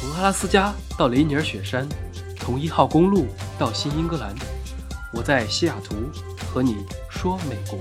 从阿拉斯加到雷尼尔雪山，从一号公路到新英格兰，我在西雅图和你说美国。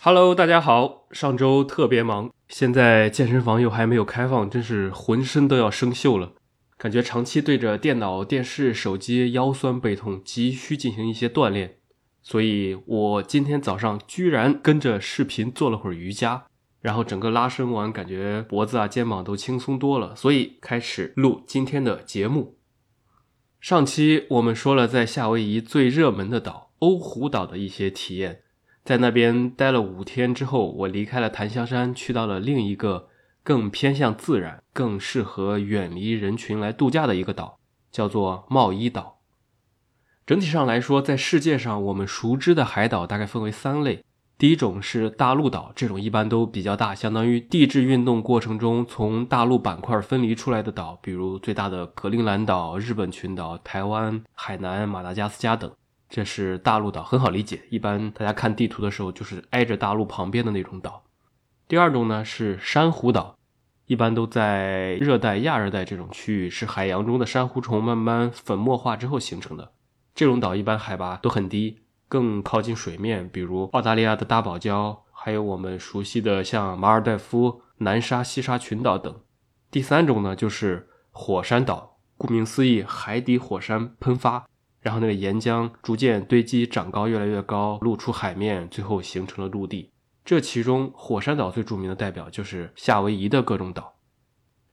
Hello，大家好，上周特别忙，现在健身房又还没有开放，真是浑身都要生锈了，感觉长期对着电脑、电视、手机，腰酸背痛，急需进行一些锻炼。所以我今天早上居然跟着视频做了会儿瑜伽。然后整个拉伸完，感觉脖子啊、肩膀都轻松多了，所以开始录今天的节目。上期我们说了在夏威夷最热门的岛欧胡岛的一些体验，在那边待了五天之后，我离开了檀香山，去到了另一个更偏向自然、更适合远离人群来度假的一个岛，叫做茂伊岛。整体上来说，在世界上我们熟知的海岛大概分为三类。第一种是大陆岛，这种一般都比较大，相当于地质运动过程中从大陆板块分离出来的岛，比如最大的格陵兰岛、日本群岛、台湾、海南、马达加斯加等，这是大陆岛，很好理解。一般大家看地图的时候，就是挨着大陆旁边的那种岛。第二种呢是珊瑚岛，一般都在热带、亚热带这种区域，是海洋中的珊瑚虫慢慢粉末化之后形成的。这种岛一般海拔都很低。更靠近水面，比如澳大利亚的大堡礁，还有我们熟悉的像马尔代夫、南沙、西沙群岛等。第三种呢，就是火山岛，顾名思义，海底火山喷发，然后那个岩浆逐渐堆积，长高越来越高，露出海面，最后形成了陆地。这其中，火山岛最著名的代表就是夏威夷的各种岛。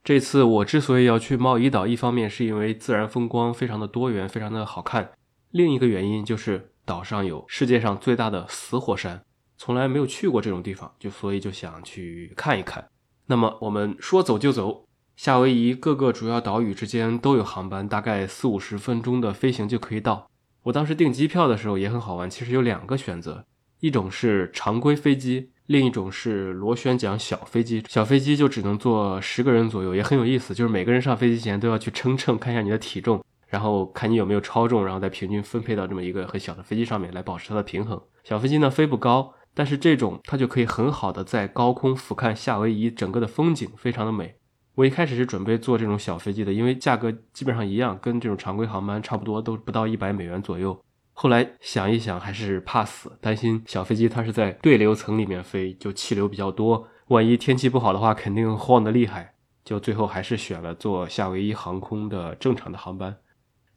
这次我之所以要去贸易岛，一方面是因为自然风光非常的多元，非常的好看，另一个原因就是。岛上有世界上最大的死火山，从来没有去过这种地方，就所以就想去看一看。那么我们说走就走，夏威夷各个主要岛屿之间都有航班，大概四五十分钟的飞行就可以到。我当时订机票的时候也很好玩，其实有两个选择，一种是常规飞机，另一种是螺旋桨小飞机。小飞机就只能坐十个人左右，也很有意思，就是每个人上飞机前都要去称称，看一下你的体重。然后看你有没有超重，然后再平均分配到这么一个很小的飞机上面来保持它的平衡。小飞机呢飞不高，但是这种它就可以很好的在高空俯瞰夏威夷整个的风景，非常的美。我一开始是准备坐这种小飞机的，因为价格基本上一样，跟这种常规航班差不多，都不到一百美元左右。后来想一想，还是怕死，担心小飞机它是在对流层里面飞，就气流比较多，万一天气不好的话，肯定晃得厉害。就最后还是选了坐夏威夷航空的正常的航班。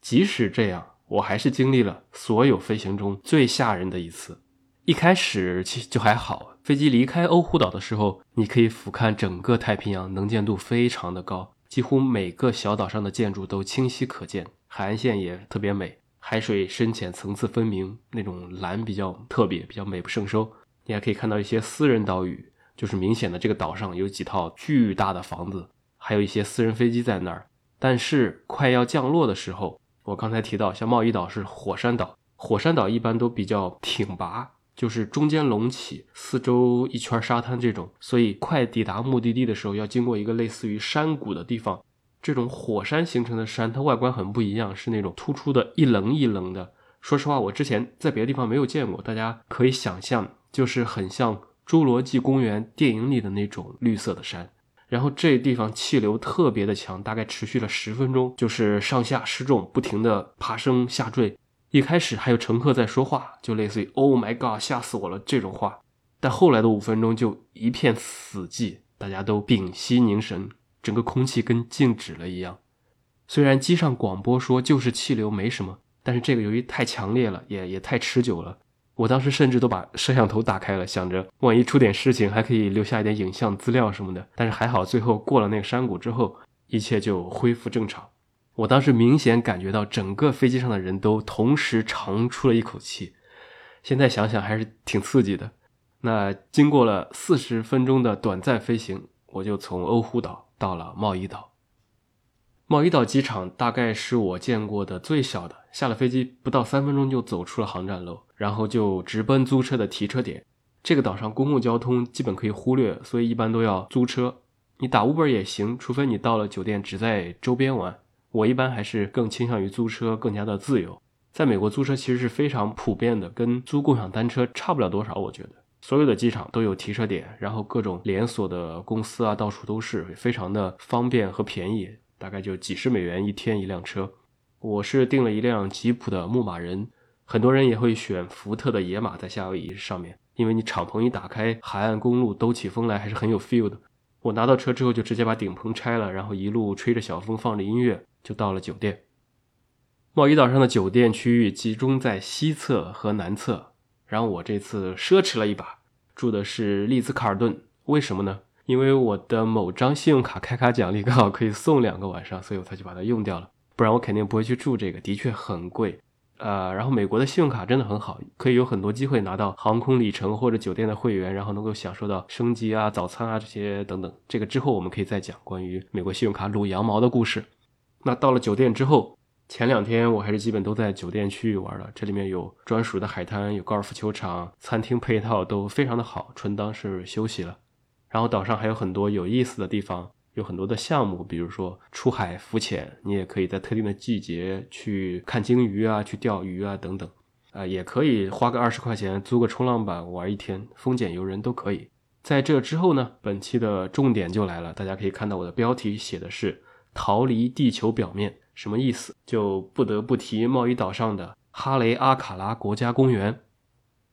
即使这样，我还是经历了所有飞行中最吓人的一次。一开始其实就还好，飞机离开欧胡岛的时候，你可以俯瞰整个太平洋，能见度非常的高，几乎每个小岛上的建筑都清晰可见，海岸线也特别美，海水深浅层次分明，那种蓝比较特别，比较美不胜收。你还可以看到一些私人岛屿，就是明显的这个岛上有几套巨大的房子，还有一些私人飞机在那儿。但是快要降落的时候，我刚才提到，像贸易岛是火山岛，火山岛一般都比较挺拔，就是中间隆起，四周一圈沙滩这种，所以快抵达目的地的时候，要经过一个类似于山谷的地方。这种火山形成的山，它外观很不一样，是那种突出的一棱一棱的。说实话，我之前在别的地方没有见过，大家可以想象，就是很像《侏罗纪公园》电影里的那种绿色的山。然后这地方气流特别的强，大概持续了十分钟，就是上下失重，不停的爬升下坠。一开始还有乘客在说话，就类似于 “Oh my God，吓死我了”这种话。但后来的五分钟就一片死寂，大家都屏息凝神，整个空气跟静止了一样。虽然机上广播说就是气流没什么，但是这个由于太强烈了，也也太持久了。我当时甚至都把摄像头打开了，想着万一出点事情，还可以留下一点影像资料什么的。但是还好，最后过了那个山谷之后，一切就恢复正常。我当时明显感觉到整个飞机上的人都同时长出了一口气。现在想想还是挺刺激的。那经过了四十分钟的短暂飞行，我就从欧胡岛到了贸易岛。贸易岛机场大概是我见过的最小的。下了飞机不到三分钟就走出了航站楼，然后就直奔租车的提车点。这个岛上公共交通基本可以忽略，所以一般都要租车。你打 Uber 也行，除非你到了酒店只在周边玩。我一般还是更倾向于租车，更加的自由。在美国租车其实是非常普遍的，跟租共享单车差不了多少。我觉得所有的机场都有提车点，然后各种连锁的公司啊，到处都是，非常的方便和便宜，大概就几十美元一天一辆车。我是订了一辆吉普的牧马人，很多人也会选福特的野马在夏威夷上面，因为你敞篷一打开，海岸公路兜起风来还是很有 feel 的。我拿到车之后就直接把顶棚拆了，然后一路吹着小风，放着音乐就到了酒店。贸易岛上的酒店区域集中在西侧和南侧。然后我这次奢侈了一把，住的是丽兹卡尔顿。为什么呢？因为我的某张信用卡开卡奖励刚好可以送两个晚上，所以我才去把它用掉了。不然我肯定不会去住这个，的确很贵。呃，然后美国的信用卡真的很好，可以有很多机会拿到航空里程或者酒店的会员，然后能够享受到升级啊、早餐啊这些等等。这个之后我们可以再讲关于美国信用卡撸羊毛的故事。那到了酒店之后。前两天我还是基本都在酒店区域玩了，这里面有专属的海滩，有高尔夫球场，餐厅配套都非常的好，纯当是休息了。然后岛上还有很多有意思的地方，有很多的项目，比如说出海浮潜，你也可以在特定的季节去看鲸鱼啊，去钓鱼啊等等，啊，也可以花个二十块钱租个冲浪板玩一天，风俭由人都可以。在这之后呢，本期的重点就来了，大家可以看到我的标题写的是逃离地球表面。什么意思？就不得不提贸易岛上的哈雷阿卡拉国家公园。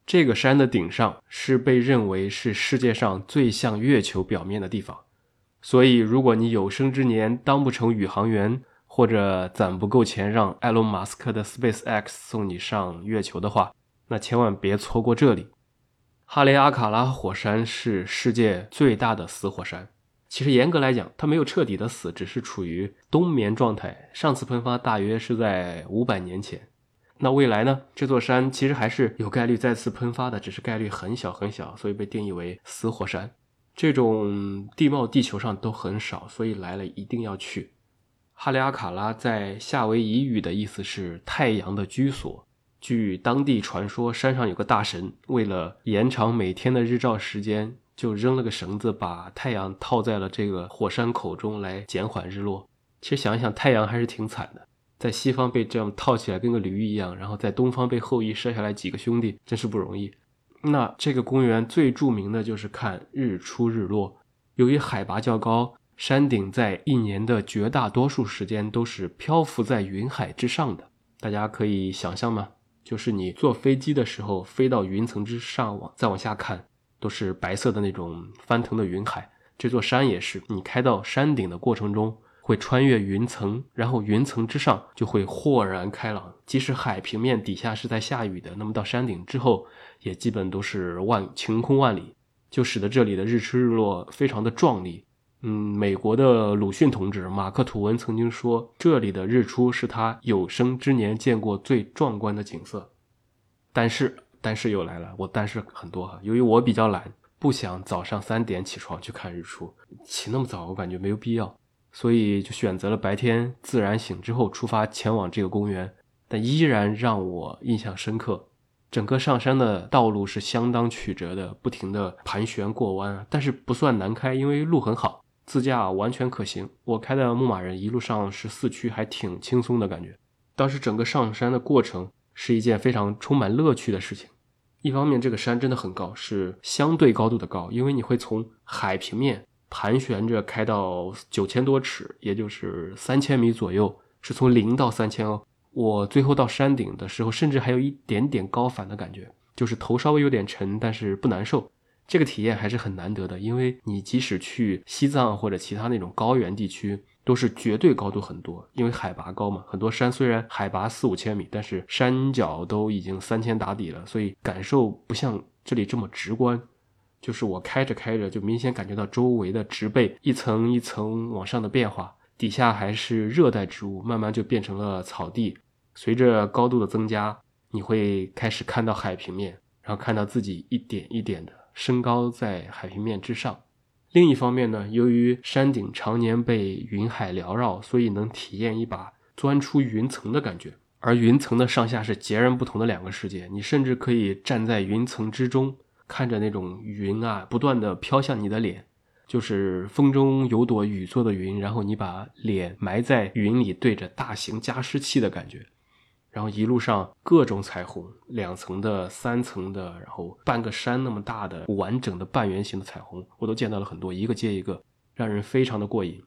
这个山的顶上是被认为是世界上最像月球表面的地方。所以，如果你有生之年当不成宇航员，或者攒不够钱让埃隆·马斯克的 SpaceX 送你上月球的话，那千万别错过这里。哈雷阿卡拉火山是世界最大的死火山。其实严格来讲，它没有彻底的死，只是处于冬眠状态。上次喷发大约是在五百年前。那未来呢？这座山其实还是有概率再次喷发的，只是概率很小很小，所以被定义为死火山。这种地貌地球上都很少，所以来了一定要去。哈利阿卡拉在夏威夷语的意思是太阳的居所。据当地传说，山上有个大神，为了延长每天的日照时间。就扔了个绳子，把太阳套在了这个火山口中来减缓日落。其实想一想，太阳还是挺惨的，在西方被这样套起来跟个驴一样，然后在东方被后羿射下来几个兄弟，真是不容易。那这个公园最著名的就是看日出日落。由于海拔较高，山顶在一年的绝大多数时间都是漂浮在云海之上的。大家可以想象吗？就是你坐飞机的时候，飞到云层之上，往再往下看。都是白色的那种翻腾的云海，这座山也是。你开到山顶的过程中，会穿越云层，然后云层之上就会豁然开朗。即使海平面底下是在下雨的，那么到山顶之后，也基本都是万晴空万里，就使得这里的日出日落非常的壮丽。嗯，美国的鲁迅同志马克吐温曾经说，这里的日出是他有生之年见过最壮观的景色。但是。但是又来了，我但是很多哈。由于我比较懒，不想早上三点起床去看日出，起那么早我感觉没有必要，所以就选择了白天自然醒之后出发前往这个公园。但依然让我印象深刻，整个上山的道路是相当曲折的，不停的盘旋过弯，但是不算难开，因为路很好，自驾完全可行。我开的牧马人一路上是四驱，还挺轻松的感觉。当时整个上山的过程是一件非常充满乐趣的事情。一方面，这个山真的很高，是相对高度的高，因为你会从海平面盘旋着开到九千多尺，也就是三千米左右，是从零到三千哦。我最后到山顶的时候，甚至还有一点点高反的感觉，就是头稍微有点沉，但是不难受。这个体验还是很难得的，因为你即使去西藏或者其他那种高原地区。都是绝对高度很多，因为海拔高嘛。很多山虽然海拔四五千米，但是山脚都已经三千打底了，所以感受不像这里这么直观。就是我开着开着，就明显感觉到周围的植被一层一层往上的变化，底下还是热带植物，慢慢就变成了草地。随着高度的增加，你会开始看到海平面，然后看到自己一点一点的升高在海平面之上。另一方面呢，由于山顶常年被云海缭绕，所以能体验一把钻出云层的感觉。而云层的上下是截然不同的两个世界，你甚至可以站在云层之中，看着那种云啊不断的飘向你的脸，就是风中有朵雨做的云，然后你把脸埋在云里，对着大型加湿器的感觉。然后一路上各种彩虹，两层的、三层的，然后半个山那么大的完整的半圆形的彩虹，我都见到了很多，一个接一个，让人非常的过瘾。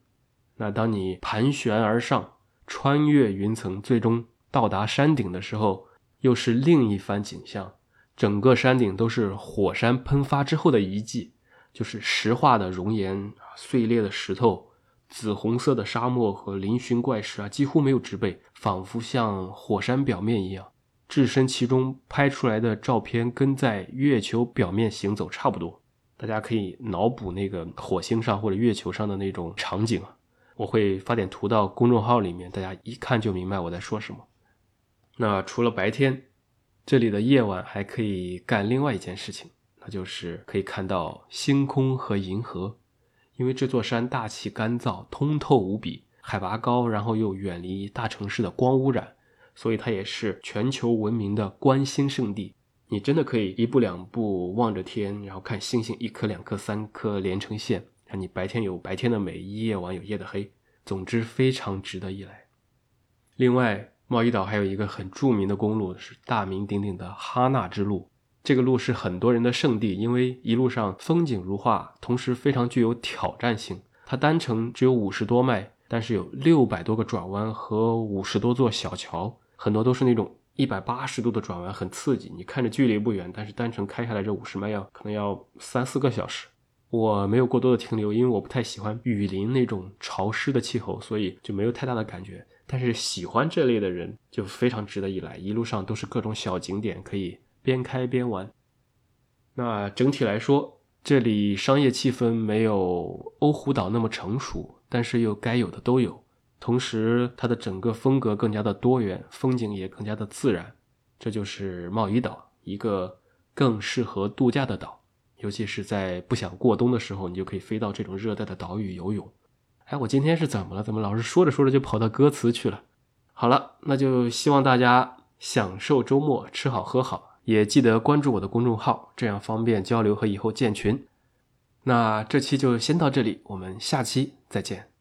那当你盘旋而上，穿越云层，最终到达山顶的时候，又是另一番景象。整个山顶都是火山喷发之后的遗迹，就是石化的熔岩、碎裂的石头。紫红色的沙漠和嶙峋怪石啊，几乎没有植被，仿佛像火山表面一样。置身其中拍出来的照片，跟在月球表面行走差不多。大家可以脑补那个火星上或者月球上的那种场景啊。我会发点图到公众号里面，大家一看就明白我在说什么。那除了白天，这里的夜晚还可以干另外一件事情，那就是可以看到星空和银河。因为这座山大气干燥、通透无比，海拔高，然后又远离大城市的光污染，所以它也是全球闻名的观星圣地。你真的可以一步两步望着天，然后看星星一颗、两颗、三颗连成线。让你白天有白天的美，夜晚有夜的黑。总之，非常值得一来。另外，贸易岛还有一个很著名的公路，是大名鼎鼎的哈纳之路。这个路是很多人的圣地，因为一路上风景如画，同时非常具有挑战性。它单程只有五十多迈，但是有六百多个转弯和五十多座小桥，很多都是那种一百八十度的转弯，很刺激。你看着距离不远，但是单程开下来这五十迈要可能要三四个小时。我没有过多的停留，因为我不太喜欢雨林那种潮湿的气候，所以就没有太大的感觉。但是喜欢这类的人就非常值得一来，一路上都是各种小景点可以。边开边玩。那整体来说，这里商业气氛没有欧胡岛那么成熟，但是又该有的都有。同时，它的整个风格更加的多元，风景也更加的自然。这就是贸易岛，一个更适合度假的岛。尤其是在不想过冬的时候，你就可以飞到这种热带的岛屿游泳。哎，我今天是怎么了？怎么老是说着说着就跑到歌词去了？好了，那就希望大家享受周末，吃好喝好。也记得关注我的公众号，这样方便交流和以后建群。那这期就先到这里，我们下期再见。